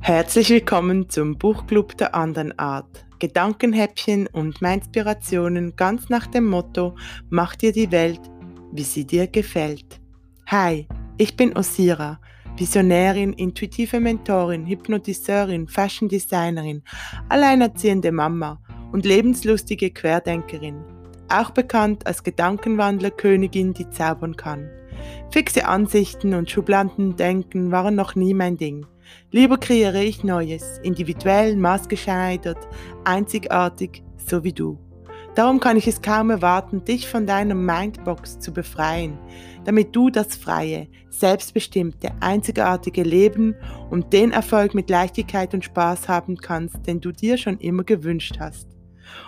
Herzlich willkommen zum Buchclub der anderen Art. Gedankenhäppchen und Inspirationen ganz nach dem Motto: Mach dir die Welt, wie sie dir gefällt. Hi, ich bin Osira, Visionärin, intuitive Mentorin, Hypnotiseurin, Fashion Designerin, alleinerziehende Mama und lebenslustige Querdenkerin. Auch bekannt als Gedankenwandlerkönigin, die zaubern kann. Fixe Ansichten und Schubladendenken waren noch nie mein Ding. Lieber kreiere ich Neues, individuell, maßgeschneidert, einzigartig, so wie du. Darum kann ich es kaum erwarten, dich von deiner Mindbox zu befreien, damit du das freie, selbstbestimmte, einzigartige Leben und den Erfolg mit Leichtigkeit und Spaß haben kannst, den du dir schon immer gewünscht hast.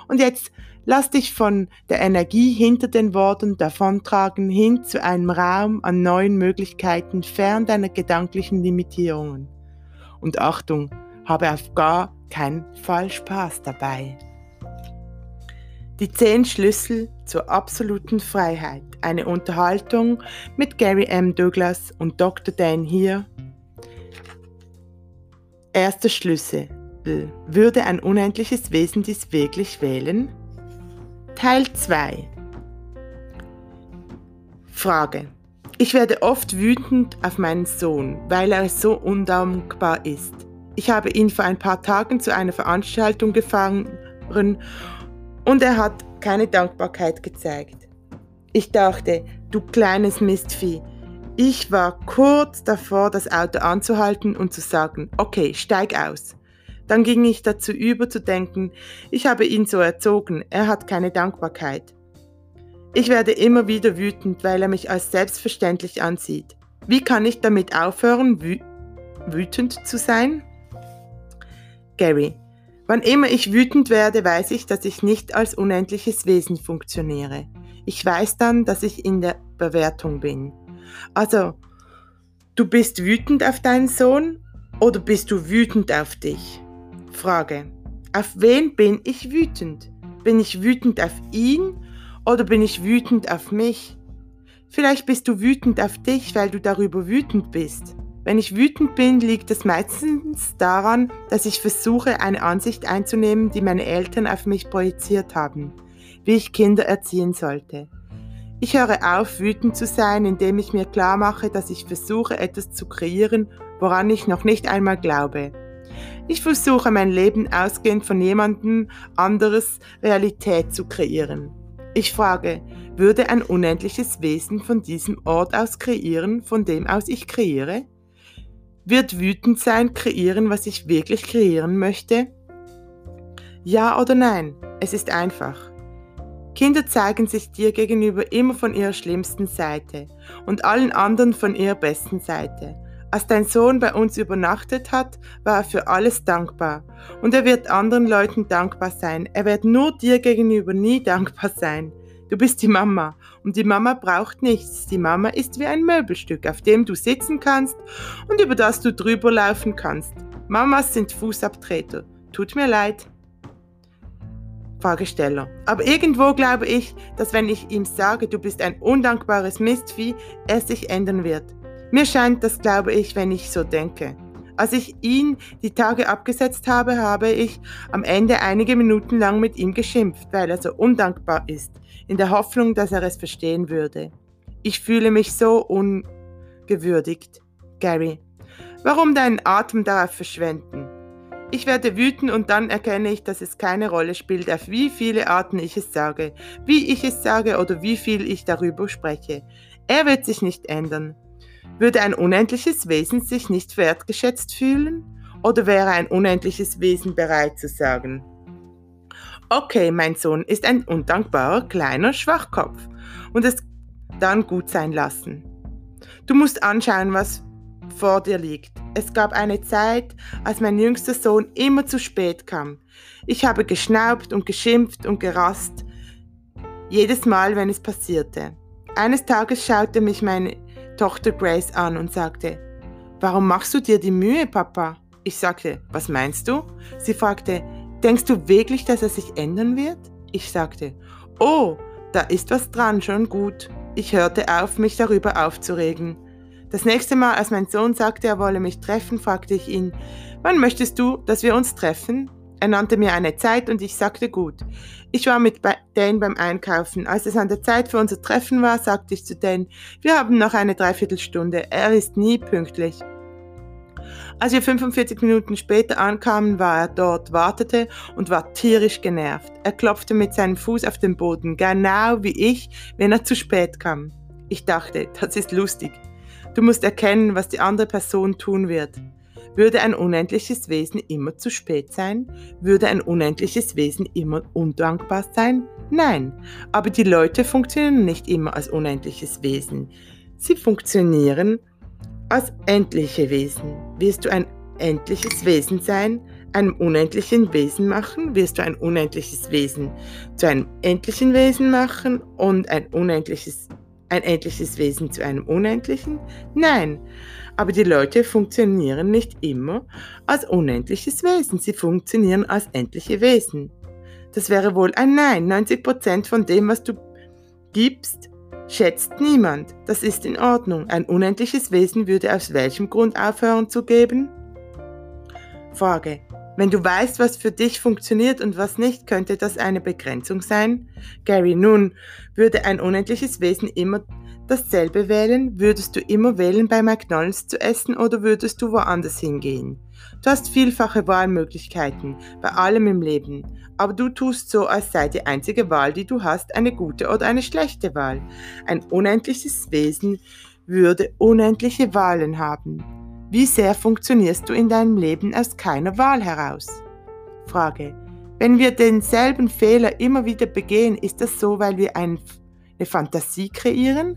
Und jetzt lass dich von der Energie hinter den Worten davontragen hin zu einem Raum an neuen Möglichkeiten fern deiner gedanklichen Limitierungen. Und Achtung, habe auf gar keinen Fall Spaß dabei. Die zehn Schlüssel zur absoluten Freiheit. Eine Unterhaltung mit Gary M. Douglas und Dr. Dan hier. Erster Schlüssel. Würde ein unendliches Wesen dies wirklich wählen? Teil 2. Frage. Ich werde oft wütend auf meinen Sohn, weil er so undankbar ist. Ich habe ihn vor ein paar Tagen zu einer Veranstaltung gefahren und er hat keine Dankbarkeit gezeigt. Ich dachte, du kleines Mistvieh. Ich war kurz davor, das Auto anzuhalten und zu sagen, okay, steig aus. Dann ging ich dazu über zu denken, ich habe ihn so erzogen, er hat keine Dankbarkeit. Ich werde immer wieder wütend, weil er mich als selbstverständlich ansieht. Wie kann ich damit aufhören, wü wütend zu sein? Gary, wann immer ich wütend werde, weiß ich, dass ich nicht als unendliches Wesen funktioniere. Ich weiß dann, dass ich in der Bewertung bin. Also, du bist wütend auf deinen Sohn oder bist du wütend auf dich? Frage. Auf wen bin ich wütend? Bin ich wütend auf ihn oder bin ich wütend auf mich? Vielleicht bist du wütend auf dich, weil du darüber wütend bist. Wenn ich wütend bin, liegt es meistens daran, dass ich versuche, eine Ansicht einzunehmen, die meine Eltern auf mich projiziert haben, wie ich Kinder erziehen sollte. Ich höre auf, wütend zu sein, indem ich mir klar mache, dass ich versuche, etwas zu kreieren, woran ich noch nicht einmal glaube. Ich versuche, mein Leben ausgehend von jemandem anderes Realität zu kreieren. Ich frage, würde ein unendliches Wesen von diesem Ort aus kreieren, von dem aus ich kreiere? Wird wütend sein kreieren, was ich wirklich kreieren möchte? Ja oder nein? Es ist einfach. Kinder zeigen sich dir gegenüber immer von ihrer schlimmsten Seite und allen anderen von ihrer besten Seite. Als dein Sohn bei uns übernachtet hat, war er für alles dankbar. Und er wird anderen Leuten dankbar sein. Er wird nur dir gegenüber nie dankbar sein. Du bist die Mama und die Mama braucht nichts. Die Mama ist wie ein Möbelstück, auf dem du sitzen kannst und über das du drüber laufen kannst. Mamas sind Fußabtreter. Tut mir leid. Fragesteller. Aber irgendwo glaube ich, dass wenn ich ihm sage, du bist ein undankbares Mistvieh, er sich ändern wird. Mir scheint das, glaube ich, wenn ich so denke. Als ich ihn die Tage abgesetzt habe, habe ich am Ende einige Minuten lang mit ihm geschimpft, weil er so undankbar ist, in der Hoffnung, dass er es verstehen würde. Ich fühle mich so ungewürdigt. Gary, warum deinen Atem darauf verschwenden? Ich werde wütend und dann erkenne ich, dass es keine Rolle spielt, auf wie viele Arten ich es sage, wie ich es sage oder wie viel ich darüber spreche. Er wird sich nicht ändern. Würde ein unendliches Wesen sich nicht wertgeschätzt fühlen? Oder wäre ein unendliches Wesen bereit zu sagen, okay, mein Sohn ist ein undankbarer kleiner Schwachkopf und es dann gut sein lassen. Du musst anschauen, was vor dir liegt. Es gab eine Zeit, als mein jüngster Sohn immer zu spät kam. Ich habe geschnaubt und geschimpft und gerast, jedes Mal, wenn es passierte. Eines Tages schaute mich meine Tochter Grace an und sagte, Warum machst du dir die Mühe, Papa? Ich sagte, was meinst du? Sie fragte, denkst du wirklich, dass er sich ändern wird? Ich sagte, oh, da ist was dran, schon gut. Ich hörte auf, mich darüber aufzuregen. Das nächste Mal, als mein Sohn sagte, er wolle mich treffen, fragte ich ihn, wann möchtest du, dass wir uns treffen? Er nannte mir eine Zeit und ich sagte gut. Ich war mit Dane beim Einkaufen. Als es an der Zeit für unser Treffen war, sagte ich zu Dane, wir haben noch eine Dreiviertelstunde. Er ist nie pünktlich. Als wir 45 Minuten später ankamen, war er dort, wartete und war tierisch genervt. Er klopfte mit seinem Fuß auf den Boden, genau wie ich, wenn er zu spät kam. Ich dachte, das ist lustig. Du musst erkennen, was die andere Person tun wird. Würde ein unendliches Wesen immer zu spät sein? Würde ein unendliches Wesen immer undankbar sein? Nein, aber die Leute funktionieren nicht immer als unendliches Wesen. Sie funktionieren als endliche Wesen. Wirst du ein endliches Wesen sein, einem unendlichen Wesen machen? Wirst du ein unendliches Wesen zu einem endlichen Wesen machen und ein unendliches, ein endliches Wesen zu einem unendlichen? Nein. Aber die Leute funktionieren nicht immer als unendliches Wesen, sie funktionieren als endliche Wesen. Das wäre wohl ein Nein. 90% von dem, was du gibst, schätzt niemand. Das ist in Ordnung. Ein unendliches Wesen würde aus welchem Grund aufhören zu geben? Frage. Wenn du weißt, was für dich funktioniert und was nicht, könnte das eine Begrenzung sein? Gary, nun, würde ein unendliches Wesen immer dasselbe wählen? Würdest du immer wählen, bei McDonald's zu essen oder würdest du woanders hingehen? Du hast vielfache Wahlmöglichkeiten bei allem im Leben, aber du tust so, als sei die einzige Wahl, die du hast, eine gute oder eine schlechte Wahl. Ein unendliches Wesen würde unendliche Wahlen haben. Wie sehr funktionierst du in deinem Leben aus keiner Wahl heraus? Frage. Wenn wir denselben Fehler immer wieder begehen, ist das so, weil wir eine Fantasie kreieren?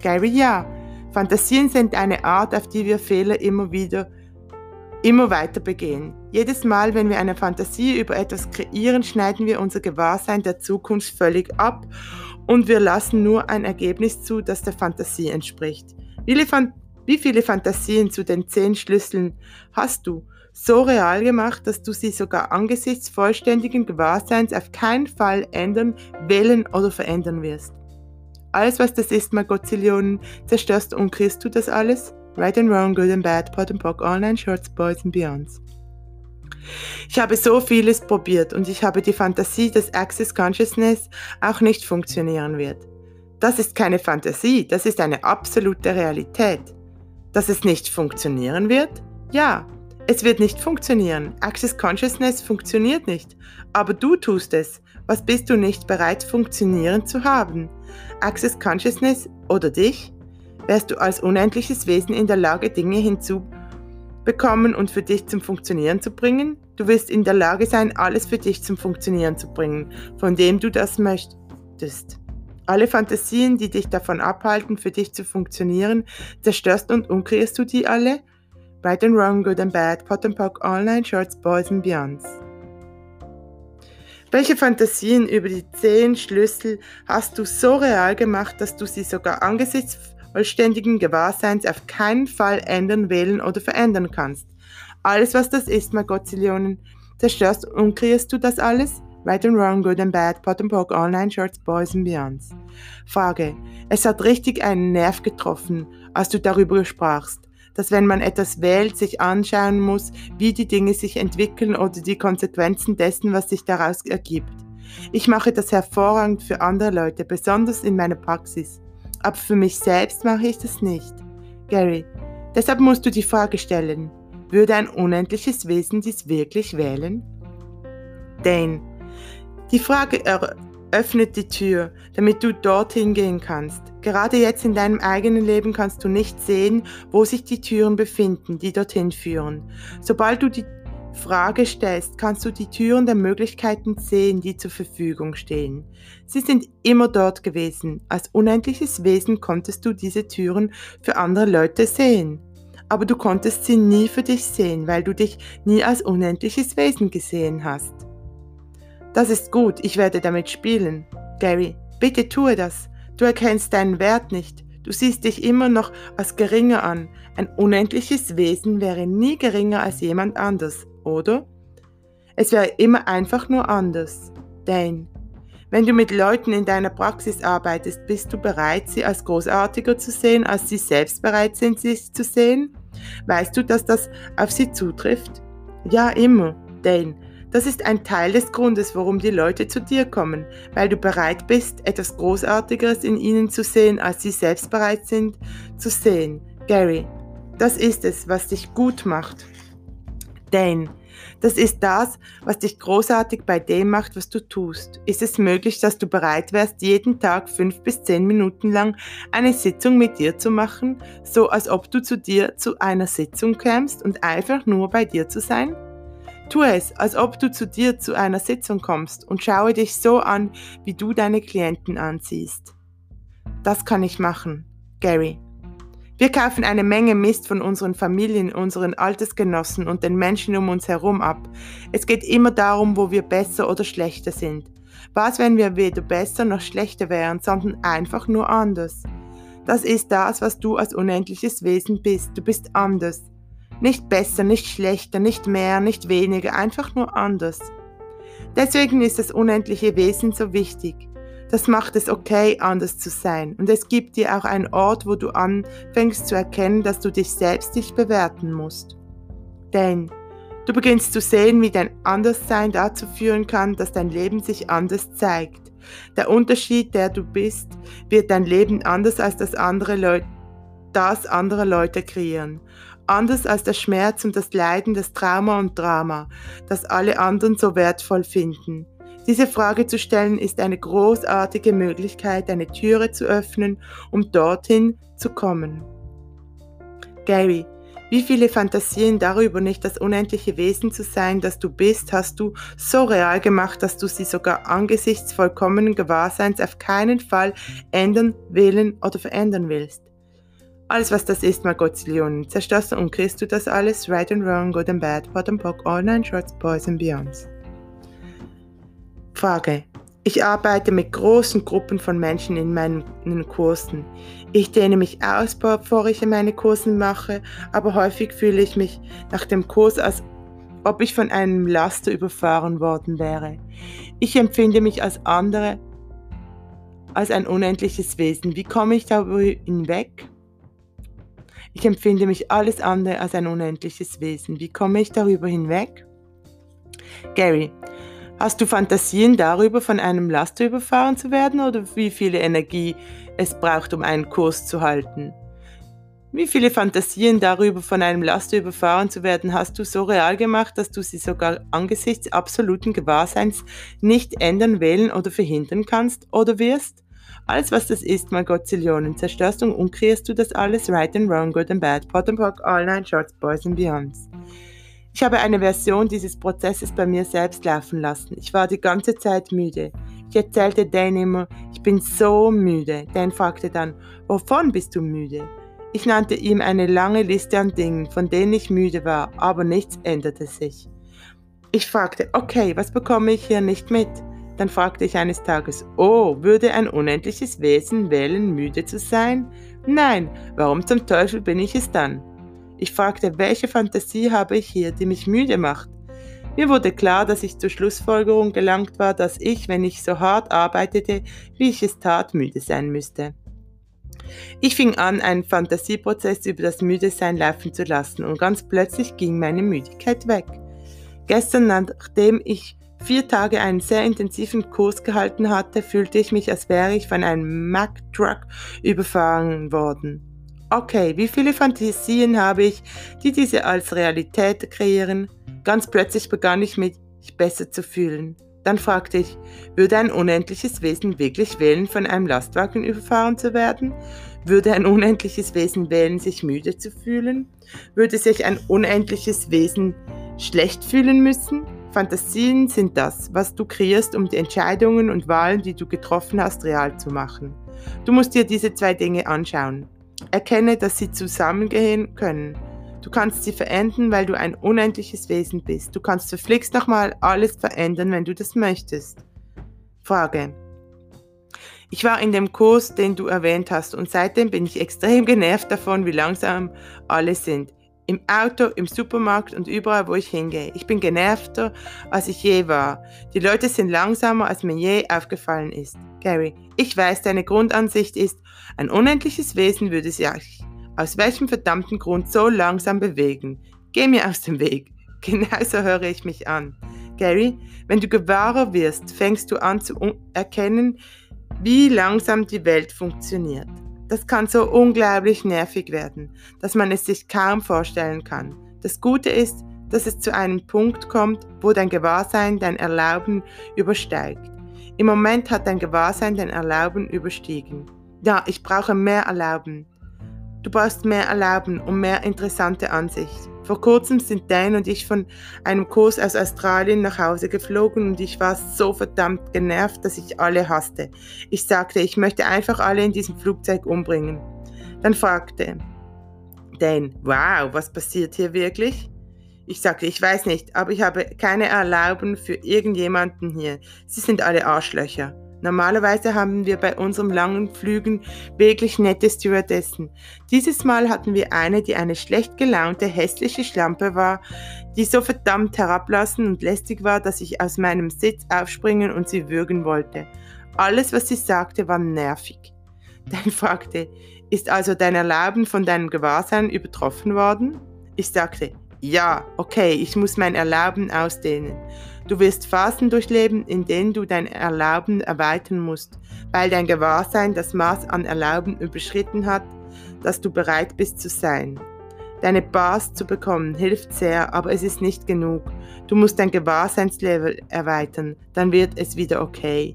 Gary, ja. Fantasien sind eine Art, auf die wir Fehler immer wieder, immer weiter begehen. Jedes Mal, wenn wir eine Fantasie über etwas kreieren, schneiden wir unser Gewahrsein der Zukunft völlig ab und wir lassen nur ein Ergebnis zu, das der Fantasie entspricht. Wie viele Fantasien zu den zehn Schlüsseln hast du so real gemacht, dass du sie sogar angesichts vollständigen Gewahrseins auf keinen Fall ändern, wählen oder verändern wirst? Alles, was das ist, mal Gottzillionen, zerstörst und kriegst du das alles? Right and wrong, good and bad, pot and pock, online, shorts, boys and beyonds. Ich habe so vieles probiert und ich habe die Fantasie, dass Access Consciousness auch nicht funktionieren wird. Das ist keine Fantasie, das ist eine absolute Realität. Dass es nicht funktionieren wird? Ja, es wird nicht funktionieren. Access Consciousness funktioniert nicht. Aber du tust es. Was bist du nicht bereit funktionieren zu haben? Access Consciousness oder dich? Wärst du als unendliches Wesen in der Lage, Dinge hinzubekommen und für dich zum Funktionieren zu bringen? Du wirst in der Lage sein, alles für dich zum Funktionieren zu bringen, von dem du das möchtest. Alle Fantasien, die dich davon abhalten, für dich zu funktionieren, zerstörst und umkreierst du die alle? Right and wrong, good and bad, pot and pock, online, shorts, boys and beyonds. Welche Fantasien über die zehn Schlüssel hast du so real gemacht, dass du sie sogar angesichts vollständigen Gewahrseins auf keinen Fall ändern, wählen oder verändern kannst? Alles, was das ist, mein Gottzillionen, zerstörst und kreierst du das alles? Right and wrong, good and bad, pot and poke, online, shorts, boys and beyonds. Frage. Es hat richtig einen Nerv getroffen, als du darüber sprachst dass wenn man etwas wählt, sich anschauen muss, wie die Dinge sich entwickeln oder die Konsequenzen dessen, was sich daraus ergibt. Ich mache das hervorragend für andere Leute, besonders in meiner Praxis. Aber für mich selbst mache ich das nicht. Gary, deshalb musst du die Frage stellen, würde ein unendliches Wesen dies wirklich wählen? Dane, die Frage öffnet die Tür, damit du dorthin gehen kannst. Gerade jetzt in deinem eigenen Leben kannst du nicht sehen, wo sich die Türen befinden, die dorthin führen. Sobald du die Frage stellst, kannst du die Türen der Möglichkeiten sehen, die zur Verfügung stehen. Sie sind immer dort gewesen. Als unendliches Wesen konntest du diese Türen für andere Leute sehen. Aber du konntest sie nie für dich sehen, weil du dich nie als unendliches Wesen gesehen hast. Das ist gut, ich werde damit spielen. Gary, bitte tue das. Du erkennst deinen Wert nicht. Du siehst dich immer noch als geringer an. Ein unendliches Wesen wäre nie geringer als jemand anders, oder? Es wäre immer einfach nur anders. Dane, Wenn du mit Leuten in deiner Praxis arbeitest, bist du bereit, sie als großartiger zu sehen, als sie selbst bereit sind, sich zu sehen? Weißt du, dass das auf sie zutrifft? Ja, immer, Dane. Das ist ein Teil des Grundes, warum die Leute zu dir kommen, weil du bereit bist, etwas Großartigeres in ihnen zu sehen, als sie selbst bereit sind zu sehen. Gary, das ist es, was dich gut macht. Dane, das ist das, was dich großartig bei dem macht, was du tust. Ist es möglich, dass du bereit wärst, jeden Tag fünf bis zehn Minuten lang eine Sitzung mit dir zu machen, so als ob du zu dir zu einer Sitzung kämst und einfach nur bei dir zu sein? Tu es, als ob du zu dir zu einer Sitzung kommst und schaue dich so an, wie du deine Klienten anziehst. Das kann ich machen. Gary. Wir kaufen eine Menge Mist von unseren Familien, unseren Altersgenossen und den Menschen um uns herum ab. Es geht immer darum, wo wir besser oder schlechter sind. Was, wenn wir weder besser noch schlechter wären, sondern einfach nur anders? Das ist das, was du als unendliches Wesen bist. Du bist anders. Nicht besser, nicht schlechter, nicht mehr, nicht weniger, einfach nur anders. Deswegen ist das unendliche Wesen so wichtig. Das macht es okay, anders zu sein. Und es gibt dir auch einen Ort, wo du anfängst zu erkennen, dass du dich selbst nicht bewerten musst. Denn du beginnst zu sehen, wie dein Anderssein dazu führen kann, dass dein Leben sich anders zeigt. Der Unterschied, der du bist, wird dein Leben anders als das andere Leute, das andere Leute kreieren anders als der Schmerz und das Leiden, das Trauma und Drama, das alle anderen so wertvoll finden. Diese Frage zu stellen ist eine großartige Möglichkeit, eine Türe zu öffnen, um dorthin zu kommen. Gary, wie viele Fantasien darüber, nicht das unendliche Wesen zu sein, das du bist, hast du so real gemacht, dass du sie sogar angesichts vollkommenen Gewahrseins auf keinen Fall ändern, wählen oder verändern willst. Alles, was das ist, mal Gottzillionen. Zerstörst und kriegst du das alles? Right and wrong, good and bad, bottom pock, all nine shorts, boys and beyonds. Frage. Ich arbeite mit großen Gruppen von Menschen in meinen Kursen. Ich dehne mich aus, bevor ich meine Kursen mache, aber häufig fühle ich mich nach dem Kurs, als ob ich von einem Laster überfahren worden wäre. Ich empfinde mich als andere, als ein unendliches Wesen. Wie komme ich darüber hinweg? Ich empfinde mich alles andere als ein unendliches Wesen. Wie komme ich darüber hinweg? Gary, hast du Fantasien darüber, von einem Laster überfahren zu werden oder wie viel Energie es braucht, um einen Kurs zu halten? Wie viele Fantasien darüber, von einem Laster überfahren zu werden, hast du so real gemacht, dass du sie sogar angesichts absoluten Gewahrseins nicht ändern, wählen oder verhindern kannst oder wirst? Alles, was das ist, mal Gottzillionen, zerstörst und umkreierst du das alles, right and wrong, good and bad, pot and pock, all nine shorts, boys and beyonds. Ich habe eine Version dieses Prozesses bei mir selbst laufen lassen. Ich war die ganze Zeit müde. Ich erzählte Dan immer, ich bin so müde. Dan fragte dann, wovon bist du müde? Ich nannte ihm eine lange Liste an Dingen, von denen ich müde war, aber nichts änderte sich. Ich fragte, okay, was bekomme ich hier nicht mit? Dann fragte ich eines Tages, oh, würde ein unendliches Wesen wählen, müde zu sein? Nein, warum zum Teufel bin ich es dann? Ich fragte, welche Fantasie habe ich hier, die mich müde macht? Mir wurde klar, dass ich zur Schlussfolgerung gelangt war, dass ich, wenn ich so hart arbeitete, wie ich es tat, müde sein müsste. Ich fing an, einen Fantasieprozess über das Müdesein laufen zu lassen und ganz plötzlich ging meine Müdigkeit weg. Gestern, nachdem ich vier Tage einen sehr intensiven Kurs gehalten hatte, fühlte ich mich, als wäre ich von einem Mack-Truck überfahren worden. Okay, wie viele Fantasien habe ich, die diese als Realität kreieren? Ganz plötzlich begann ich mich besser zu fühlen. Dann fragte ich, würde ein unendliches Wesen wirklich wählen, von einem Lastwagen überfahren zu werden? Würde ein unendliches Wesen wählen, sich müde zu fühlen? Würde sich ein unendliches Wesen schlecht fühlen müssen? Fantasien sind das, was du kreierst, um die Entscheidungen und Wahlen, die du getroffen hast, real zu machen. Du musst dir diese zwei Dinge anschauen. Erkenne, dass sie zusammengehen können. Du kannst sie verändern, weil du ein unendliches Wesen bist. Du kannst verflixt nochmal alles verändern, wenn du das möchtest. Frage. Ich war in dem Kurs, den du erwähnt hast, und seitdem bin ich extrem genervt davon, wie langsam alle sind. Im Auto, im Supermarkt und überall, wo ich hingehe. Ich bin genervter, als ich je war. Die Leute sind langsamer, als mir je aufgefallen ist. Gary, ich weiß, deine Grundansicht ist, ein unendliches Wesen würde sich aus welchem verdammten Grund so langsam bewegen. Geh mir aus dem Weg. Genauso höre ich mich an. Gary, wenn du gewahrer wirst, fängst du an zu erkennen, wie langsam die Welt funktioniert. Das kann so unglaublich nervig werden, dass man es sich kaum vorstellen kann. Das Gute ist, dass es zu einem Punkt kommt, wo dein Gewahrsein dein Erlauben übersteigt. Im Moment hat dein Gewahrsein dein Erlauben überstiegen. Ja, ich brauche mehr Erlauben. Du brauchst mehr Erlauben und mehr interessante Ansicht. Vor kurzem sind Dan und ich von einem Kurs aus Australien nach Hause geflogen und ich war so verdammt genervt, dass ich alle hasste. Ich sagte, ich möchte einfach alle in diesem Flugzeug umbringen. Dann fragte Dan, wow, was passiert hier wirklich? Ich sagte, ich weiß nicht, aber ich habe keine Erlauben für irgendjemanden hier. Sie sind alle Arschlöcher. Normalerweise haben wir bei unseren langen Flügen wirklich nette Stewardessen. Dieses Mal hatten wir eine, die eine schlecht gelaunte, hässliche Schlampe war, die so verdammt herablassen und lästig war, dass ich aus meinem Sitz aufspringen und sie würgen wollte. Alles, was sie sagte, war nervig. Dann fragte, ist also dein Erlauben von deinem Gewahrsein übertroffen worden? Ich sagte, ja, okay, ich muss mein Erlauben ausdehnen. Du wirst Phasen durchleben, in denen du dein Erlauben erweitern musst, weil dein Gewahrsein das Maß an Erlauben überschritten hat, das du bereit bist zu sein. Deine Bars zu bekommen hilft sehr, aber es ist nicht genug. Du musst dein Gewahrseinslevel erweitern, dann wird es wieder okay.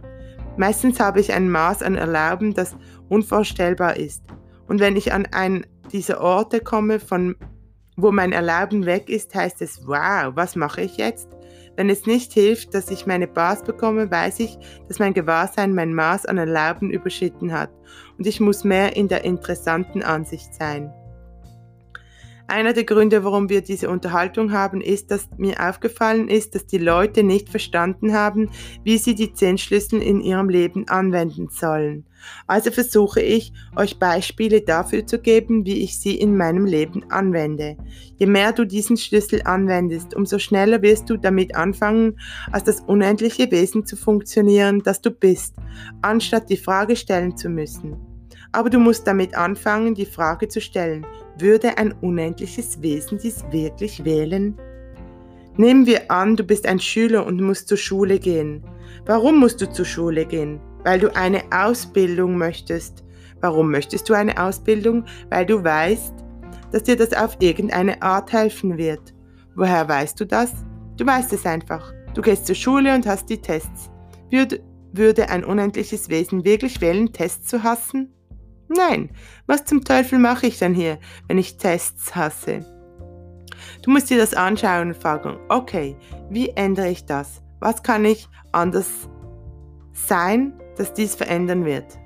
Meistens habe ich ein Maß an Erlauben, das unvorstellbar ist. Und wenn ich an einen dieser Orte komme, von wo mein Erlauben weg ist, heißt es, wow, was mache ich jetzt? Wenn es nicht hilft, dass ich meine Bars bekomme, weiß ich, dass mein Gewahrsein mein Maß an Erlauben überschritten hat und ich muss mehr in der interessanten Ansicht sein. Einer der Gründe, warum wir diese Unterhaltung haben, ist, dass mir aufgefallen ist, dass die Leute nicht verstanden haben, wie sie die zehn Schlüssel in ihrem Leben anwenden sollen. Also versuche ich, euch Beispiele dafür zu geben, wie ich sie in meinem Leben anwende. Je mehr du diesen Schlüssel anwendest, umso schneller wirst du damit anfangen, als das unendliche Wesen zu funktionieren, das du bist, anstatt die Frage stellen zu müssen. Aber du musst damit anfangen, die Frage zu stellen, würde ein unendliches Wesen dies wirklich wählen? Nehmen wir an, du bist ein Schüler und musst zur Schule gehen. Warum musst du zur Schule gehen? Weil du eine Ausbildung möchtest. Warum möchtest du eine Ausbildung? Weil du weißt, dass dir das auf irgendeine Art helfen wird. Woher weißt du das? Du weißt es einfach. Du gehst zur Schule und hast die Tests. Würde, ein unendliches Wesen wirklich wählen, Tests zu hassen? Nein, was zum Teufel mache ich dann hier, wenn ich Tests hasse? Du musst dir das anschauen und fragen, okay, wie ändere ich das? Was kann ich anders sein, dass dies verändern wird?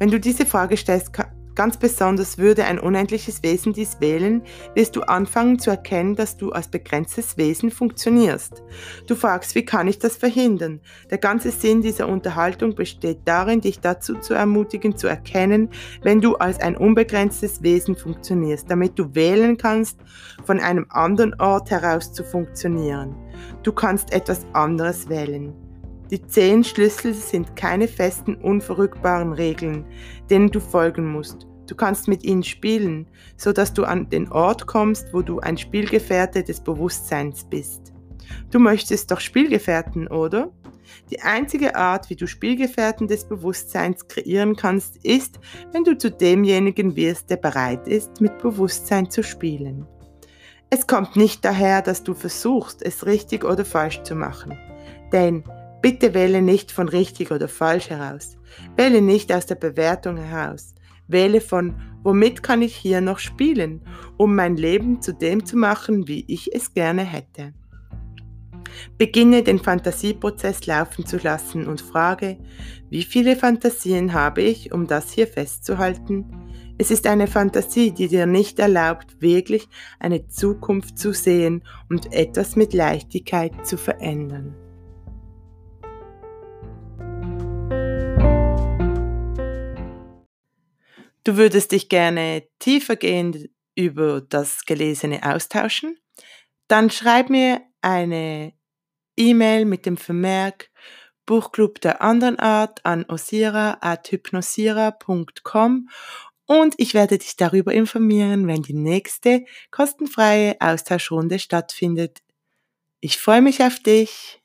Wenn du diese Frage stellst, Ganz besonders würde ein unendliches Wesen dies wählen, wirst du anfangen zu erkennen, dass du als begrenztes Wesen funktionierst. Du fragst, wie kann ich das verhindern? Der ganze Sinn dieser Unterhaltung besteht darin, dich dazu zu ermutigen, zu erkennen, wenn du als ein unbegrenztes Wesen funktionierst, damit du wählen kannst, von einem anderen Ort heraus zu funktionieren. Du kannst etwas anderes wählen. Die zehn Schlüssel sind keine festen, unverrückbaren Regeln, denen du folgen musst. Du kannst mit ihnen spielen, so dass du an den Ort kommst, wo du ein Spielgefährte des Bewusstseins bist. Du möchtest doch Spielgefährten, oder? Die einzige Art, wie du Spielgefährten des Bewusstseins kreieren kannst, ist, wenn du zu demjenigen wirst, der bereit ist, mit Bewusstsein zu spielen. Es kommt nicht daher, dass du versuchst, es richtig oder falsch zu machen. Denn bitte wähle nicht von richtig oder falsch heraus. Wähle nicht aus der Bewertung heraus. Wähle von, womit kann ich hier noch spielen, um mein Leben zu dem zu machen, wie ich es gerne hätte. Beginne den Fantasieprozess laufen zu lassen und frage, wie viele Fantasien habe ich, um das hier festzuhalten? Es ist eine Fantasie, die dir nicht erlaubt, wirklich eine Zukunft zu sehen und etwas mit Leichtigkeit zu verändern. Du würdest dich gerne tiefergehend über das Gelesene austauschen, dann schreib mir eine E-Mail mit dem Vermerk Buchclub der anderen Art an osira.hypnosira.com und ich werde dich darüber informieren, wenn die nächste kostenfreie Austauschrunde stattfindet. Ich freue mich auf dich.